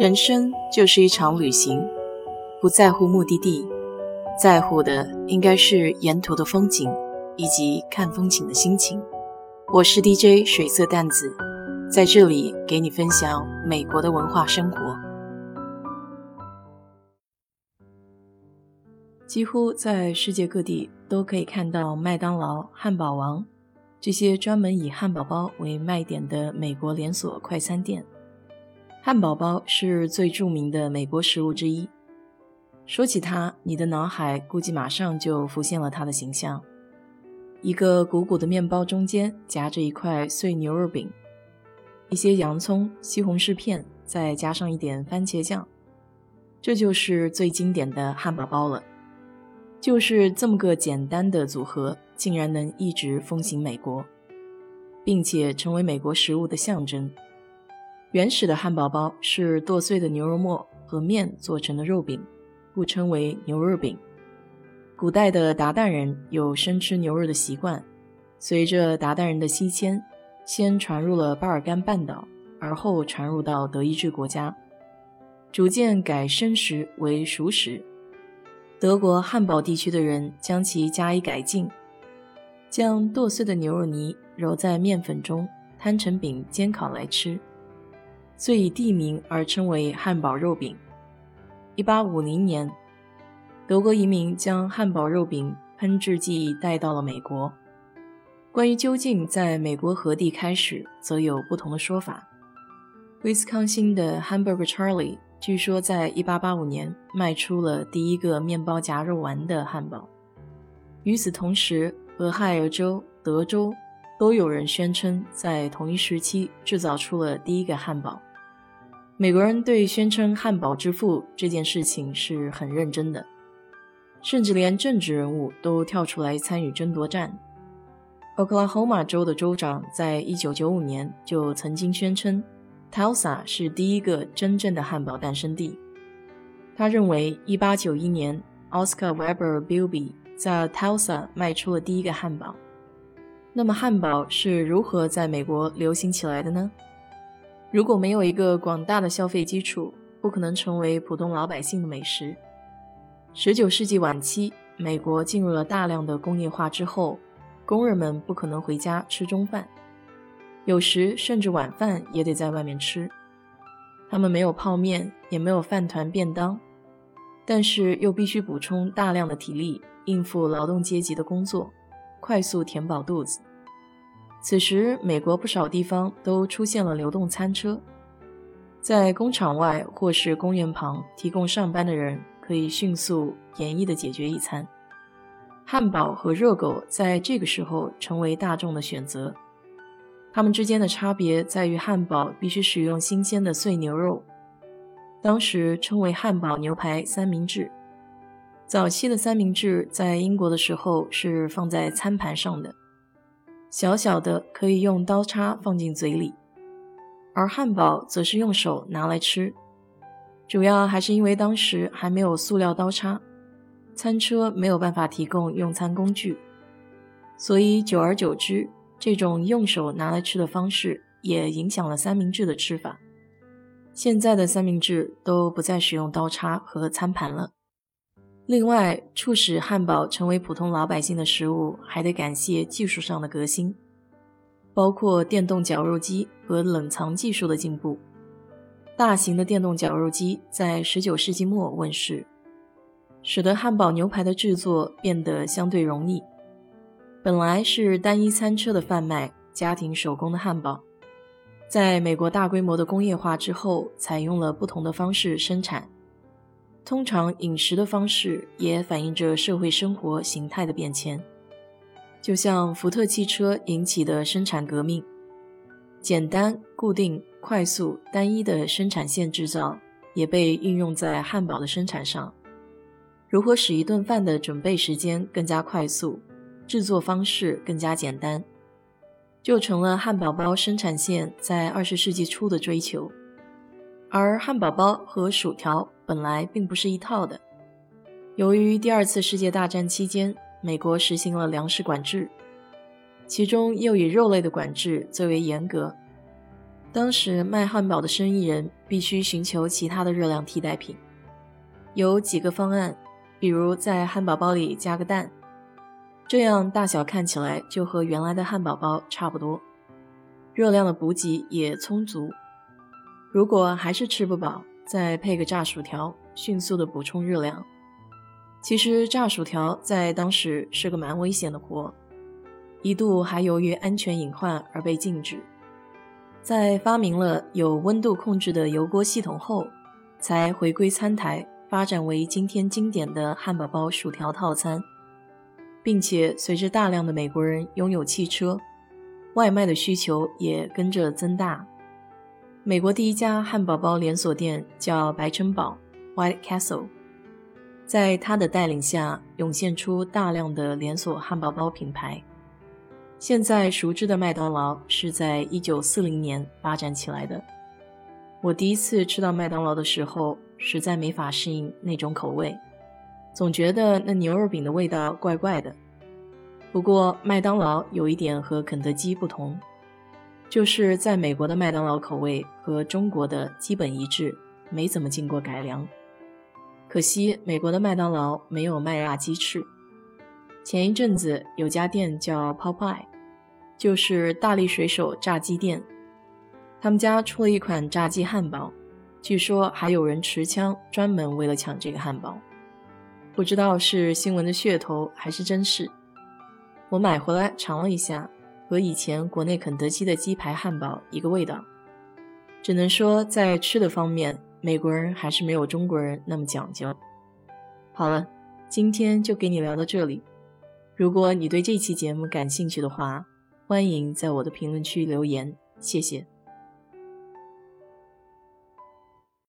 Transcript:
人生就是一场旅行，不在乎目的地，在乎的应该是沿途的风景以及看风景的心情。我是 DJ 水色淡子，在这里给你分享美国的文化生活。几乎在世界各地都可以看到麦当劳、汉堡王这些专门以汉堡包为卖点的美国连锁快餐店。汉堡包是最著名的美国食物之一。说起它，你的脑海估计马上就浮现了它的形象：一个鼓鼓的面包中间夹着一块碎牛肉饼，一些洋葱、西红柿片，再加上一点番茄酱，这就是最经典的汉堡包了。就是这么个简单的组合，竟然能一直风行美国，并且成为美国食物的象征。原始的汉堡包是剁碎的牛肉末和面做成的肉饼，故称为牛肉饼。古代的鞑靼人有生吃牛肉的习惯，随着鞑靼人的西迁，先传入了巴尔干半岛，而后传入到德意志国家，逐渐改生食为熟食。德国汉堡地区的人将其加以改进，将剁碎的牛肉泥揉在面粉中，摊成饼煎烤来吃。遂以地名而称为汉堡肉饼。一八五零年，德国移民将汉堡肉饼烹制技艺带到了美国。关于究竟在美国何地开始，则有不同的说法。威斯康星的 Hamburger Charlie 据说在一八八五年卖出了第一个面包夹肉丸的汉堡。与此同时，俄亥俄州、德州都有人宣称在同一时期制造出了第一个汉堡。美国人对宣称“汉堡之父”这件事情是很认真的，甚至连政治人物都跳出来参与争夺战。俄克拉荷马州的州长在1995年就曾经宣称，Tulsa 是第一个真正的汉堡诞生地。他认为，1891年，Oscar Weber Bilby 在 Tulsa 卖出了第一个汉堡。那么，汉堡是如何在美国流行起来的呢？如果没有一个广大的消费基础，不可能成为普通老百姓的美食。十九世纪晚期，美国进入了大量的工业化之后，工人们不可能回家吃中饭，有时甚至晚饭也得在外面吃。他们没有泡面，也没有饭团便当，但是又必须补充大量的体力，应付劳动阶级的工作，快速填饱肚子。此时，美国不少地方都出现了流动餐车，在工厂外或是公园旁，提供上班的人可以迅速、便宜地解决一餐。汉堡和热狗在这个时候成为大众的选择。它们之间的差别在于，汉堡必须使用新鲜的碎牛肉，当时称为汉堡牛排三明治。早期的三明治在英国的时候是放在餐盘上的。小小的可以用刀叉放进嘴里，而汉堡则是用手拿来吃。主要还是因为当时还没有塑料刀叉，餐车没有办法提供用餐工具，所以久而久之，这种用手拿来吃的方式也影响了三明治的吃法。现在的三明治都不再使用刀叉和餐盘了。另外，促使汉堡成为普通老百姓的食物，还得感谢技术上的革新，包括电动绞肉机和冷藏技术的进步。大型的电动绞肉机在19世纪末问世，使得汉堡牛排的制作变得相对容易。本来是单一餐车的贩卖、家庭手工的汉堡，在美国大规模的工业化之后，采用了不同的方式生产。通常饮食的方式也反映着社会生活形态的变迁，就像福特汽车引起的生产革命，简单、固定、快速、单一的生产线制造也被运用在汉堡的生产上。如何使一顿饭的准备时间更加快速，制作方式更加简单，就成了汉堡包生产线在二十世纪初的追求。而汉堡包和薯条本来并不是一套的。由于第二次世界大战期间，美国实行了粮食管制，其中又以肉类的管制最为严格。当时卖汉堡的生意人必须寻求其他的热量替代品，有几个方案，比如在汉堡包里加个蛋，这样大小看起来就和原来的汉堡包差不多，热量的补给也充足。如果还是吃不饱，再配个炸薯条，迅速的补充热量。其实炸薯条在当时是个蛮危险的活，一度还由于安全隐患而被禁止。在发明了有温度控制的油锅系统后，才回归餐台，发展为今天经典的汉堡包、薯条套餐，并且随着大量的美国人拥有汽车，外卖的需求也跟着增大。美国第一家汉堡包连锁店叫白城堡 （White Castle），在他的带领下，涌现出大量的连锁汉堡包品牌。现在熟知的麦当劳是在一九四零年发展起来的。我第一次吃到麦当劳的时候，实在没法适应那种口味，总觉得那牛肉饼的味道怪怪的。不过麦当劳有一点和肯德基不同，就是在美国的麦当劳口味和中国的基本一致，没怎么经过改良。可惜美国的麦当劳没有麦辣鸡翅。前一阵子有家店叫 Popeye。就是大力水手炸鸡店，他们家出了一款炸鸡汉堡，据说还有人持枪专门为了抢这个汉堡，不知道是新闻的噱头还是真事。我买回来尝了一下，和以前国内肯德基的鸡排汉堡一个味道，只能说在吃的方面，美国人还是没有中国人那么讲究。好了，今天就给你聊到这里。如果你对这期节目感兴趣的话，欢迎在我的评论区留言，谢谢。